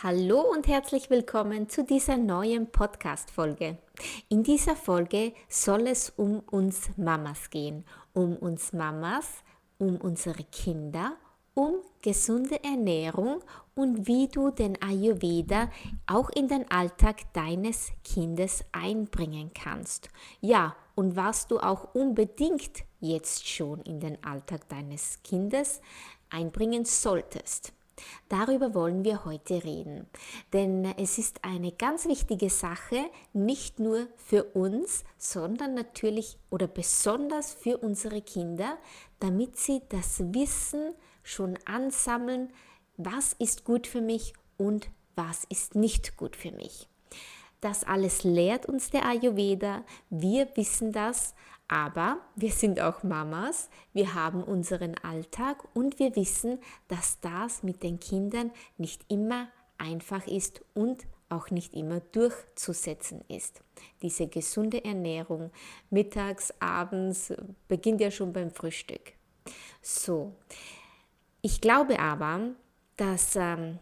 Hallo und herzlich willkommen zu dieser neuen Podcast-Folge. In dieser Folge soll es um uns Mamas gehen, um uns Mamas, um unsere Kinder, um gesunde Ernährung und wie du den Ayurveda auch in den Alltag deines Kindes einbringen kannst. Ja, und was du auch unbedingt jetzt schon in den Alltag deines Kindes einbringen solltest. Darüber wollen wir heute reden, denn es ist eine ganz wichtige Sache, nicht nur für uns, sondern natürlich oder besonders für unsere Kinder, damit sie das Wissen schon ansammeln, was ist gut für mich und was ist nicht gut für mich. Das alles lehrt uns der Ayurveda, wir wissen das, aber wir sind auch Mamas, wir haben unseren Alltag und wir wissen, dass das mit den Kindern nicht immer einfach ist und auch nicht immer durchzusetzen ist. Diese gesunde Ernährung mittags, abends beginnt ja schon beim Frühstück. So, ich glaube aber, dass ähm,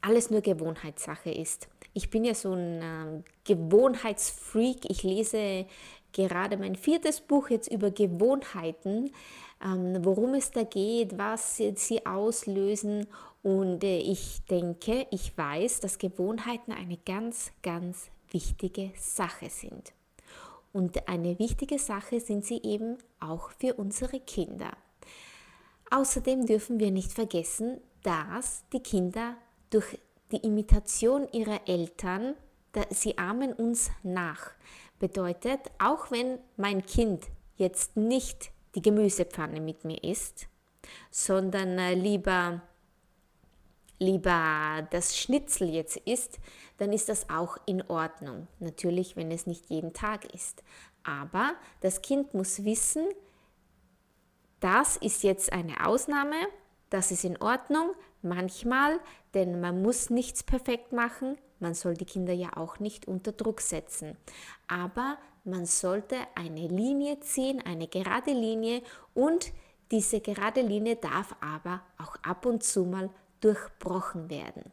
alles nur Gewohnheitssache ist. Ich bin ja so ein ähm, Gewohnheitsfreak. Ich lese gerade mein viertes Buch jetzt über Gewohnheiten, ähm, worum es da geht, was sie auslösen. Und äh, ich denke, ich weiß, dass Gewohnheiten eine ganz, ganz wichtige Sache sind. Und eine wichtige Sache sind sie eben auch für unsere Kinder. Außerdem dürfen wir nicht vergessen, dass die Kinder durch die Imitation ihrer Eltern, sie ahmen uns nach. Bedeutet, auch wenn mein Kind jetzt nicht die Gemüsepfanne mit mir isst, sondern äh, lieber, lieber das Schnitzel jetzt isst, dann ist das auch in Ordnung. Natürlich, wenn es nicht jeden Tag ist. Aber das Kind muss wissen, das ist jetzt eine Ausnahme, das ist in Ordnung, manchmal, denn man muss nichts perfekt machen, man soll die Kinder ja auch nicht unter Druck setzen. Aber man sollte eine Linie ziehen, eine gerade Linie und diese gerade Linie darf aber auch ab und zu mal durchbrochen werden.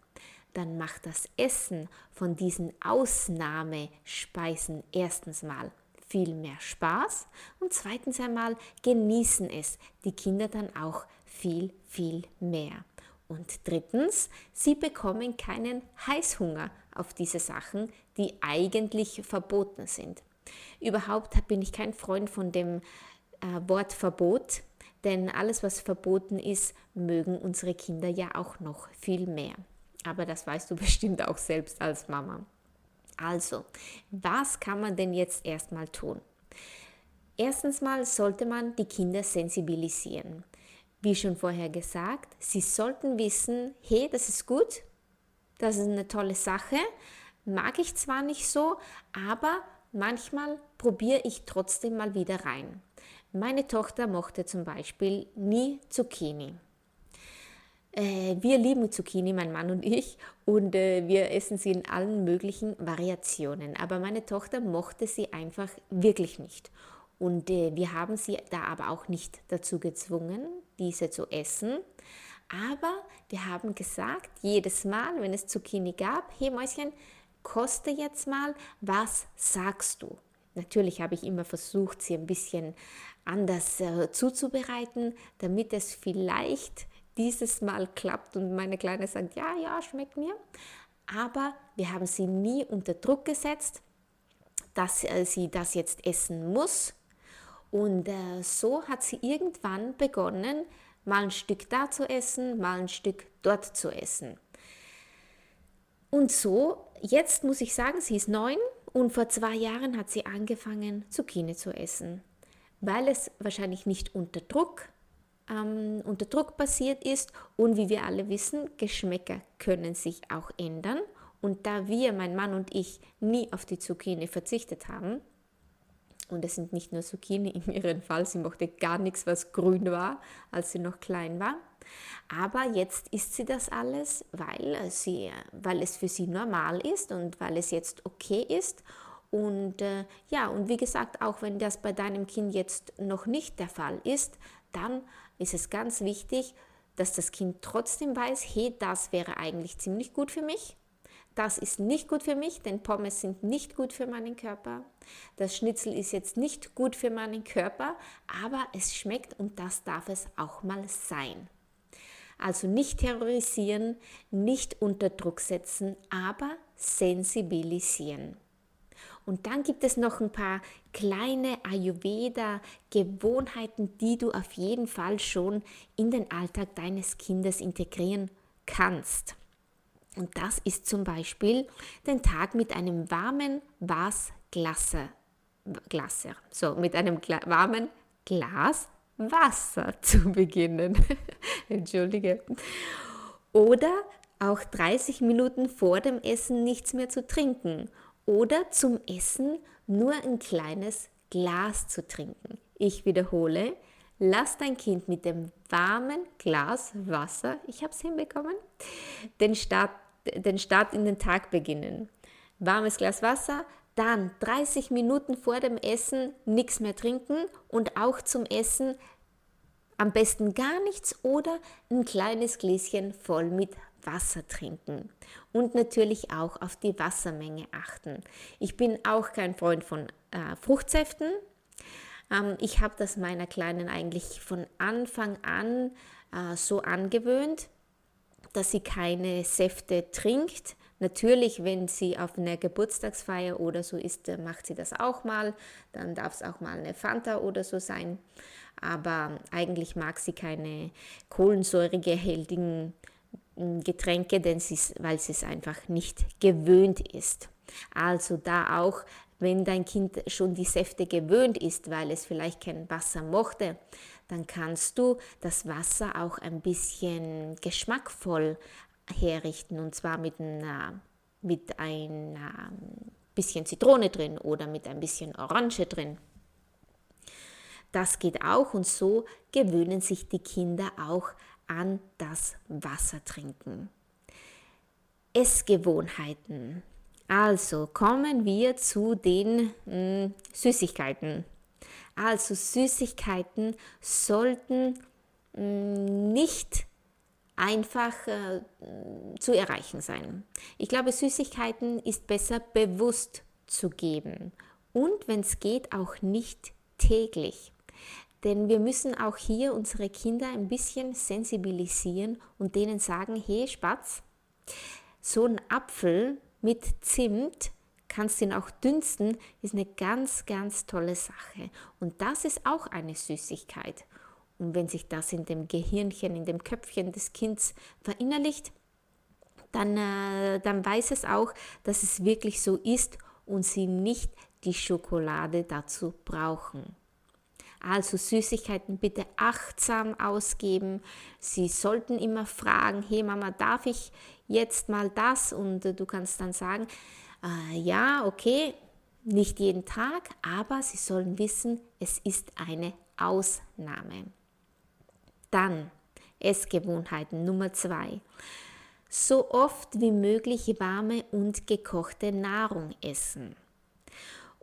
Dann macht das Essen von diesen Ausnahmespeisen erstens mal viel mehr Spaß und zweitens einmal genießen es die Kinder dann auch viel, viel mehr. Und drittens, sie bekommen keinen Heißhunger auf diese Sachen, die eigentlich verboten sind. Überhaupt bin ich kein Freund von dem äh, Wort Verbot, denn alles, was verboten ist, mögen unsere Kinder ja auch noch viel mehr. Aber das weißt du bestimmt auch selbst als Mama. Also, was kann man denn jetzt erstmal tun? Erstens mal sollte man die Kinder sensibilisieren. Wie schon vorher gesagt, sie sollten wissen, hey, das ist gut, das ist eine tolle Sache, mag ich zwar nicht so, aber manchmal probiere ich trotzdem mal wieder rein. Meine Tochter mochte zum Beispiel nie Zucchini. Äh, wir lieben Zucchini, mein Mann und ich, und äh, wir essen sie in allen möglichen Variationen. Aber meine Tochter mochte sie einfach wirklich nicht. Und äh, wir haben sie da aber auch nicht dazu gezwungen, diese zu essen. Aber wir haben gesagt, jedes Mal, wenn es Zucchini gab, hey Mäuschen, koste jetzt mal, was sagst du? Natürlich habe ich immer versucht, sie ein bisschen anders äh, zuzubereiten, damit es vielleicht dieses Mal klappt und meine Kleine sagt, ja, ja, schmeckt mir. Aber wir haben sie nie unter Druck gesetzt, dass äh, sie das jetzt essen muss, und äh, so hat sie irgendwann begonnen, mal ein Stück da zu essen, mal ein Stück dort zu essen. Und so, jetzt muss ich sagen, sie ist neun und vor zwei Jahren hat sie angefangen, Zucchini zu essen, weil es wahrscheinlich nicht unter Druck, ähm, unter Druck passiert ist und wie wir alle wissen, Geschmäcker können sich auch ändern. Und da wir, mein Mann und ich, nie auf die Zucchini verzichtet haben, Und es sind nicht nur Zucchini in ihrem Fall, sie mochte gar nichts, was grün war, als sie noch klein war. Aber jetzt isst sie das alles, weil, sie, weil es für sie normal ist und weil es jetzt okay ist. Und äh, ja, und wie gesagt, auch wenn das bei deinem Kind jetzt noch nicht der Fall ist, dann ist es ganz wichtig, dass das Kind trotzdem weiß, hey, das wäre eigentlich ziemlich gut für mich. Das ist nicht gut für mich, denn Pommes sind nicht gut für meinen Körper. Das Schnitzel ist jetzt nicht gut für meinen Körper, aber es schmeckt und das darf es auch mal sein. Also nicht terrorisieren, nicht unter Druck setzen, aber sensibilisieren. Und dann gibt es noch ein paar kleine Ayurveda-Gewohnheiten, die du auf jeden Fall schon in den Alltag deines Kindes integrieren kannst. Und das ist zum Beispiel den Tag mit einem warmen Wasglaser. Glaser, so mit einem warmen Glas Wasser zu beginnen. Entschuldige. Oder auch 30 Minuten vor dem Essen nichts mehr zu trinken. Oder zum Essen nur ein kleines Glas zu trinken. Ich wiederhole, lass dein Kind mit dem warmen Glas Wasser, ich habe es hinbekommen, den Start, den Start in den Tag beginnen. Warmes Glas Wasser, dann 30 Minuten vor dem Essen nichts mehr trinken und auch zum Essen am besten gar nichts oder ein kleines Gläschen voll mit Wasser trinken. Und natürlich auch auf die Wassermenge achten. Ich bin auch kein Freund von äh, Fruchtsäften. Ähm, ich habe das meiner Kleinen eigentlich von Anfang an äh, so angewöhnt, dass sie keine Säfte trinkt Natürlich, wenn sie auf einer Geburtstagsfeier oder so ist, macht sie das auch mal. Dann darf es auch mal eine Fanta oder so sein. Aber eigentlich mag sie keine kohlensäuregehaltigen hm, Getränke, denn sie, weil sie es einfach nicht gewöhnt ist. Also da auch, wenn dein Kind schon die Säfte gewöhnt ist, weil es vielleicht kein Wasser mochte, dann kannst du das Wasser auch ein bisschen geschmackvoll herrichten und zwar mit, einer, mit ein bisschen Zitrone drin oder mit ein bisschen Orange drin. Das geht auch und so gewöhnen sich die Kinder auch an das Wassertrinken. Essgewohnheiten. Also kommen wir zu den mh, hm, Süßigkeiten. Also Süßigkeiten sollten mh, hm, nicht einfach äh, zu erreichen sein. Ich glaube, Süßigkeiten ist besser bewusst zu geben und wenn es geht, auch nicht täglich. Denn wir müssen auch hier unsere Kinder ein bisschen sensibilisieren und denen sagen, hey Spatz, so ein Apfel mit Zimt kannst du ihn auch dünsten, ist eine ganz, ganz tolle Sache. Und das ist auch eine Süßigkeit. Und wenn sich das in dem Gehirnchen, in dem Köpfchen des Kindes verinnerlicht, dann, äh, dann weiß es auch, dass es wirklich so ist und sie nicht die Schokolade dazu brauchen. Also Süßigkeiten bitte achtsam ausgeben. Sie sollten immer fragen, hey Mama, darf ich jetzt mal das? Und äh, du kannst dann sagen, äh, ja, okay, nicht jeden Tag, aber Sie sollen wissen, es ist eine Ausnahme. Dann Essgewohnheiten Nummer zwei. So oft wie möglich warme und gekochte Nahrung essen.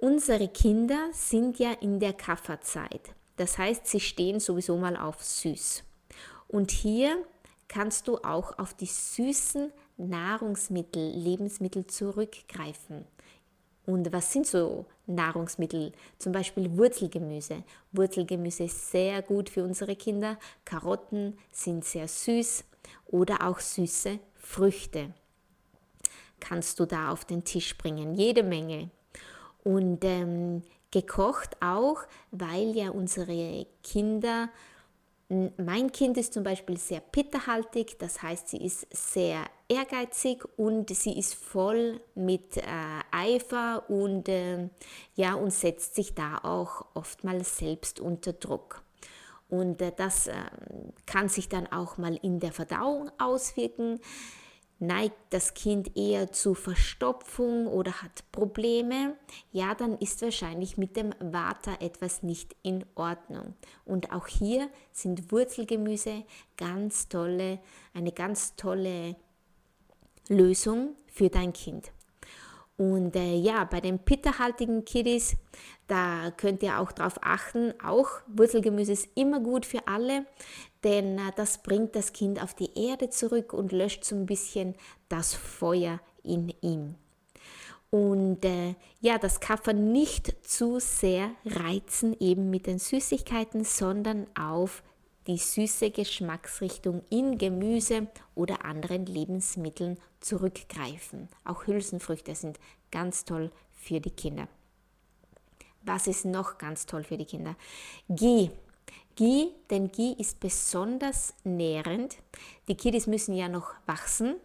Unsere Kinder sind ja in der Kafferzeit. Das heißt, sie stehen sowieso mal auf süß. Und hier kannst du auch auf die süßen Nahrungsmittel, Lebensmittel zurückgreifen. Und was sind so Nahrungsmittel? Zum Beispiel Wurzelgemüse. Wurzelgemüse ist sehr gut für unsere Kinder. Karotten sind sehr süß oder auch süße Früchte. Kannst du da auf den Tisch bringen, jede Menge. Und ähm, gekocht auch, weil ja unsere Kinder mein Kind ist zum Beispiel sehr pitterhaltig, das heißt, sie ist sehr ehrgeizig und sie ist voll mit äh, Eifer und, äh, ja, und setzt sich da auch oftmals selbst unter Druck. Und äh, das ähm, kann sich dann auch mal in der Verdauung auswirken. Neigt das Kind eher zu Verstopfung oder hat Probleme, ja, dann ist wahrscheinlich mit dem Vata etwas nicht in Ordnung. Und auch hier sind Wurzelgemüse ganz tolle, eine ganz tolle Lösung für dein Kind. Und äh, ja, bei den pitterhaltigen Kiddies, da könnt ihr auch darauf achten, auch Wurzelgemüse ist immer gut für alle, denn äh, das bringt das Kind auf die Erde zurück und löscht so ein bisschen das Feuer in ihm. Und äh, ja, das Kaffer nicht zu sehr reizen eben mit den Süßigkeiten, sondern auf die süße Geschmacksrichtung in Gemüse oder anderen Lebensmitteln zurückgreifen. Auch Hülsenfrüchte sind ganz toll für die Kinder. Was ist noch ganz toll für die Kinder? Ghee. Ghee, denn Ghee ist besonders nährend. Die Kiddies müssen ja noch wachsen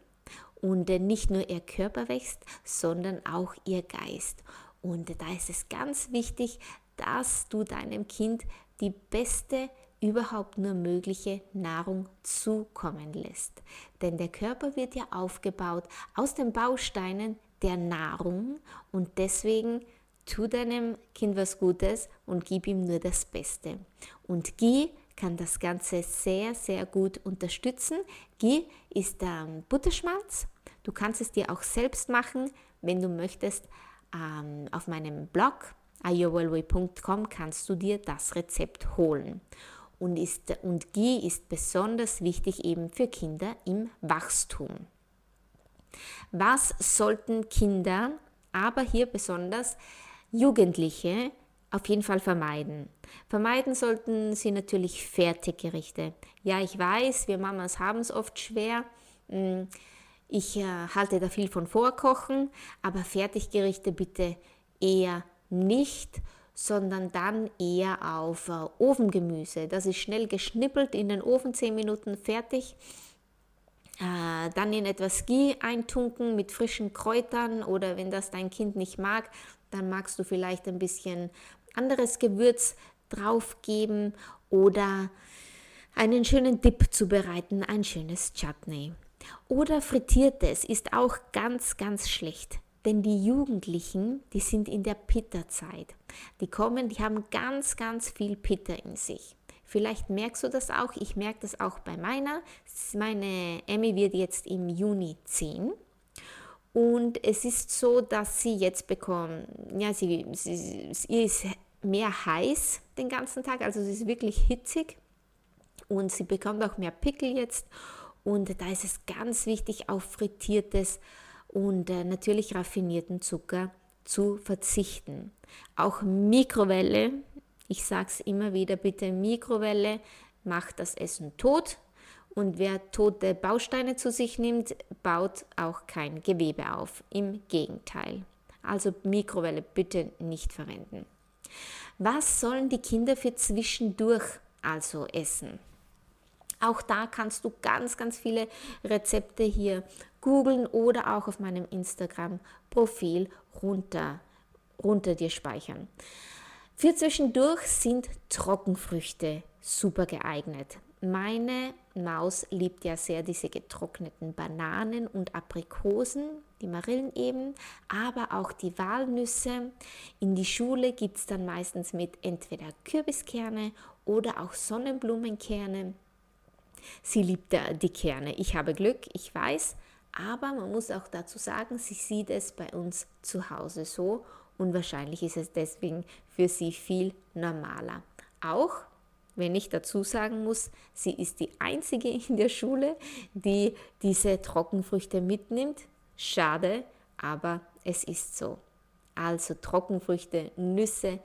und nicht nur ihr Körper wächst, sondern auch ihr Geist. Und da ist es ganz wichtig, dass du deinem Kind die beste überhaupt nur mögliche Nahrung zukommen lässt. Denn der Körper wird ja aufgebaut aus den Bausteinen der Nahrung und deswegen tu deinem Kind was Gutes und gib ihm nur das Beste. Und Ghee kann das Ganze sehr, sehr gut unterstützen. Ghee ist ähm, Butterschmalz. Du kannst es dir auch selbst machen, wenn du möchtest. Ähm, auf meinem Blog iowellway.com kannst du dir das Rezept holen und, ist, und Ghee ist besonders wichtig eben für Kinder im Wachstum. Was sollten Kinder, aber hier besonders Jugendliche, auf jeden Fall vermeiden. Vermeiden sollten sie natürlich Fertiggerichte. Ja, ich weiß, wir Mamas haben es oft schwer. Hm, ich äh, halte da viel von Vorkochen, aber Fertiggerichte bitte eher nicht sondern dann eher auf äh, Ofengemüse. Das ist schnell geschnippelt, in den Ofen 10 Minuten fertig. Äh, dann in etwas Ghee eintunken mit frischen Kräutern oder wenn das dein Kind nicht mag, dann magst du vielleicht ein bisschen anderes Gewürz draufgeben oder einen schönen Dip zubereiten, ein schönes Chutney. Oder frittiertes ist auch ganz, ganz schlecht. Denn die Jugendlichen, die sind in der Pitta-Zeit. Die kommen, die haben ganz, ganz viel Pitta in sich. Vielleicht merkst du das auch. Ich merke das auch bei meiner. Meine Emmy wird jetzt im Juni 10. Und es ist so, dass sie jetzt bekommt, ja, sie, sie, ihr ist mehr heiß den ganzen Tag, also sie ist wirklich hitzig und sie bekommt auch mehr Pickel jetzt. Und da ist es ganz wichtig, auf frittiertes und äh, natürlich raffinierten Zucker zu verzichten. Auch Mikrowelle, ich sage es immer wieder, bitte Mikrowelle macht das Essen tot und wer tote Bausteine zu sich nimmt, baut auch kein Gewebe auf. Im Gegenteil. Also Mikrowelle bitte nicht verwenden. Was sollen die Kinder für zwischendurch also essen? Auch da kannst du ganz, ganz viele Rezepte hier googeln oder auch auf meinem Instagram-Profil runter, runter dir speichern. Für zwischendurch sind Trockenfrüchte super geeignet. Meine Maus liebt ja sehr diese getrockneten Bananen und Aprikosen, die Marillen eben, aber auch die Walnüsse. In die Schule gibt es dann meistens mit entweder Kürbiskerne oder auch Sonnenblumenkerne. Sie liebt die Kerne. Ich habe Glück, ich weiß, aber man muss auch dazu sagen, sie sieht es bei uns zu Hause so und wahrscheinlich ist es deswegen für sie viel normaler. Auch wenn ich dazu sagen muss, sie ist die einzige in der Schule, die diese Trockenfrüchte mitnimmt. Schade, aber es ist so. Also Trockenfrüchte, Nüsse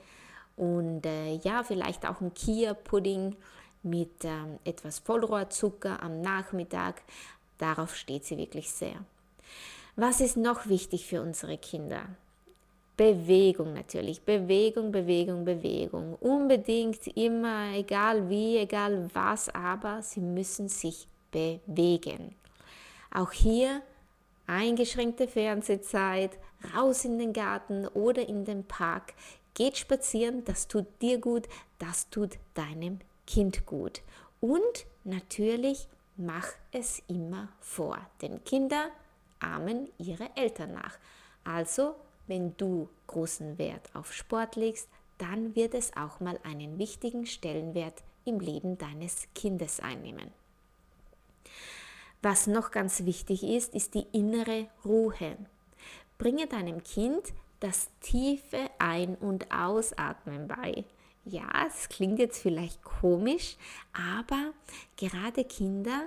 und äh, ja, vielleicht auch ein Kia-Pudding mit ähm, etwas Vollrohrzucker am Nachmittag. Darauf steht sie wirklich sehr. Was ist noch wichtig für unsere Kinder? Bewegung natürlich. Bewegung, Bewegung, Bewegung. Unbedingt immer, egal wie, egal was, aber sie müssen sich bewegen. Auch hier eingeschränkte Fernsehzeit, raus in den Garten oder in den Park. Geht spazieren, das tut dir gut, das tut deinem Kind gut. Und natürlich mach es immer vor, denn Kinder ahmen ihre Eltern nach. Also, wenn du großen Wert auf Sport legst, dann wird es auch mal einen wichtigen Stellenwert im Leben deines Kindes einnehmen. Was noch ganz wichtig ist, ist die innere Ruhe. Bringe deinem Kind das tiefe Ein- und Ausatmen bei. Ja, es klingt jetzt vielleicht komisch, aber gerade Kinder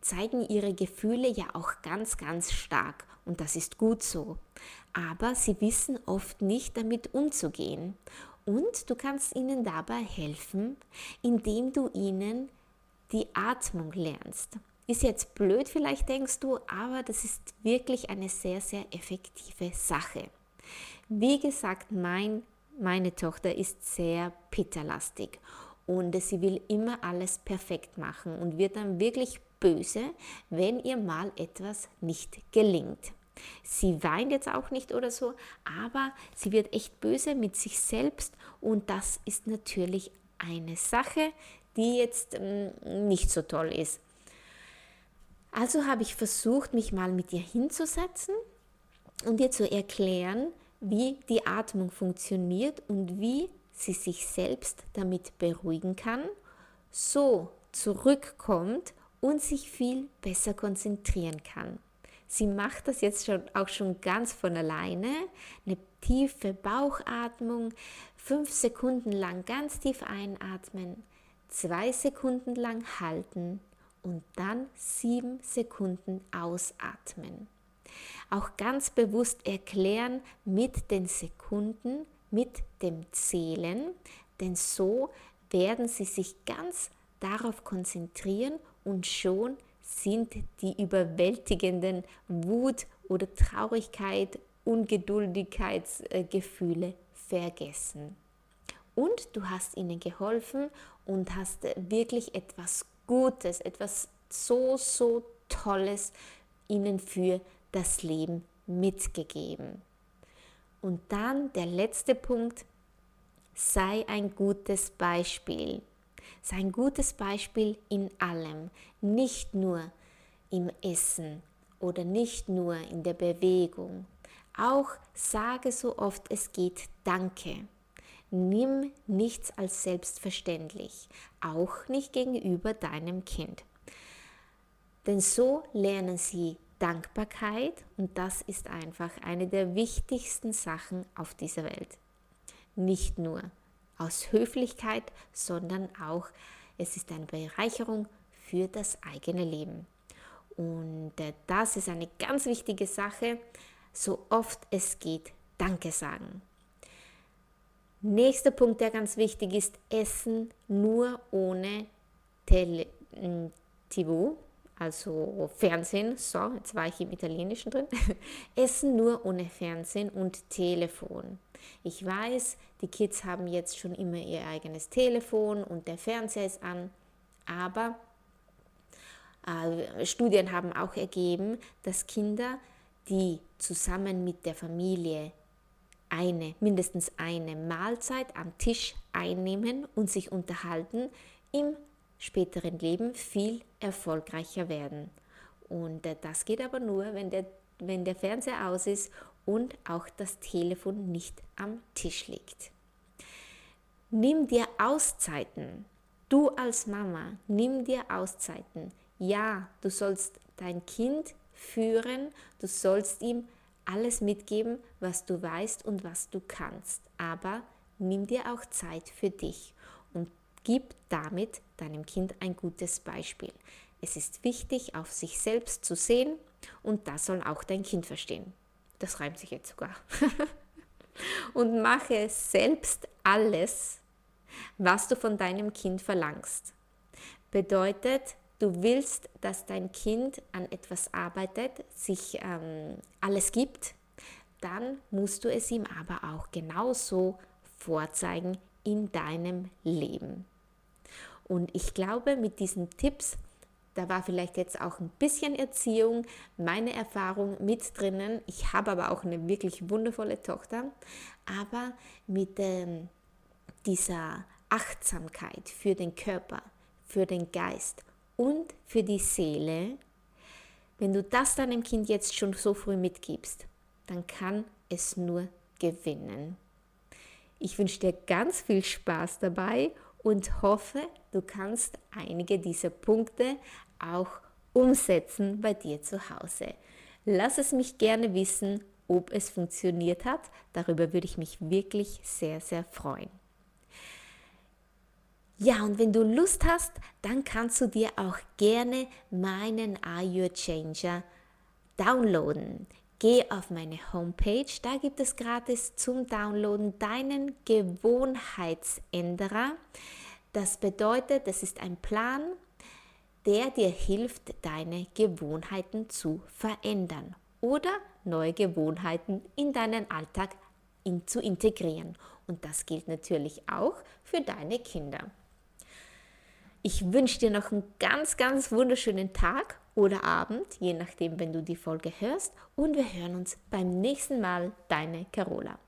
zeigen ihre Gefühle ja auch ganz, ganz stark und das ist gut so. Aber sie wissen oft nicht damit umzugehen und du kannst ihnen dabei helfen, indem du ihnen die Atmung lernst. Ist jetzt blöd, vielleicht denkst du, aber das ist wirklich eine sehr, sehr effektive Sache. Wie gesagt, mein, meine Tochter ist sehr pitterlastig und sie will immer alles perfekt machen und wird dann wirklich böse, wenn ihr mal etwas nicht gelingt. Sie weint jetzt auch nicht oder so, aber sie wird echt böse mit sich selbst und das ist natürlich eine Sache, die jetzt mm, nicht so toll ist. Also habe ich versucht, mich mal mit ihr hinzusetzen und ihr zu erklären, wie die Atmung funktioniert und wie sie sich selbst damit beruhigen kann, so zurückkommt und sich viel besser konzentrieren kann. Sie macht das jetzt schon, auch schon ganz von alleine. Eine tiefe Bauchatmung, fünf Sekunden lang ganz tief einatmen, zwei Sekunden lang halten und dann sieben Sekunden ausatmen. Auch ganz bewusst erklären mit den Sekunden, mit dem Zählen, denn so werden sie sich ganz darauf konzentrieren und schon sind die überwältigenden Wut oder Traurigkeit, Ungeduldigkeitsgefühle vergessen. Und du hast ihnen geholfen und hast wirklich etwas Gutes, etwas so, so Tolles ihnen für das Leben mitgegeben. Und dann der letzte Punkt, sei ein gutes Beispiel. Sei ein gutes Beispiel in allem, nicht nur im Essen oder nicht nur in der Bewegung. Auch sage so oft es geht Danke. Nimm nichts als selbstverständlich, auch nicht gegenüber deinem Kind. Denn so lernen sie Dankbarkeit und das ist einfach eine der wichtigsten Sachen auf dieser Welt. Nicht nur aus Höflichkeit, sondern auch es ist eine Bereicherung für das eigene Leben. Und äh, das ist eine ganz wichtige Sache, so oft es geht, Danke sagen. Nächster Punkt, der ganz wichtig ist, Essen nur ohne Tele hm, TV, also Fernsehen. So, jetzt war ich im Italienischen drin. Essen nur ohne Fernsehen und Telefon. Ich weiß, die Kids haben jetzt schon immer ihr eigenes Telefon und der Fernseher ist an, aber äh, Studien haben auch ergeben, dass Kinder, die zusammen mit der Familie eine, mindestens eine Mahlzeit am Tisch einnehmen und sich unterhalten, im späteren Leben viel erfolgreicher werden. Und äh, das geht aber nur, wenn der, wenn der Fernseher aus ist und auch das Telefon nicht am Tisch liegt. Nimm dir Auszeiten. Du als Mama, nimm dir Auszeiten. Ja, du sollst dein Kind führen, du sollst ihm alles mitgeben, was du weißt und was du kannst. Aber nimm dir auch Zeit für dich und gib damit deinem Kind ein gutes Beispiel. Es ist wichtig, auf sich selbst zu sehen und das soll auch dein Kind verstehen. Das reimt sich jetzt sogar. und mache selbst alles, was du von deinem Kind verlangst. Bedeutet, du willst, dass dein Kind an etwas arbeitet, sich ähm, alles gibt, dann musst du es ihm aber auch genauso vorzeigen in deinem Leben. Und ich glaube, mit diesen Tipps, da war vielleicht jetzt auch ein bisschen Erziehung, meine Erfahrung mit drinnen. Ich habe aber auch eine wirklich wundervolle Tochter. Aber mit ähm, dieser Achtsamkeit für den Körper, für den Geist und für die Seele, wenn du das deinem Kind jetzt schon so früh mitgibst, dann kann es nur gewinnen. Ich wünsche dir ganz viel Spaß dabei und hoffe, du kannst einige dieser Punkte auch umsetzen bei dir zu Hause. Lass es mich gerne wissen, ob es funktioniert hat. Darüber würde ich mich wirklich sehr, sehr freuen. Ja, und wenn du Lust hast, dann kannst du dir auch gerne meinen Are You Changer downloaden. Geh auf meine Homepage, da gibt es gratis zum Downloaden deinen Gewohnheitsänderer. Das bedeutet, das ist ein Plan, der dir hilft, deine Gewohnheiten zu verändern oder neue Gewohnheiten in deinen Alltag in, zu integrieren. Und das gilt natürlich auch für deine Kinder. Ich wünsche dir noch einen ganz, ganz wunderschönen Tag oder Abend, je nachdem, wenn du die Folge hörst. Und wir hören uns beim nächsten Mal. Deine Carola.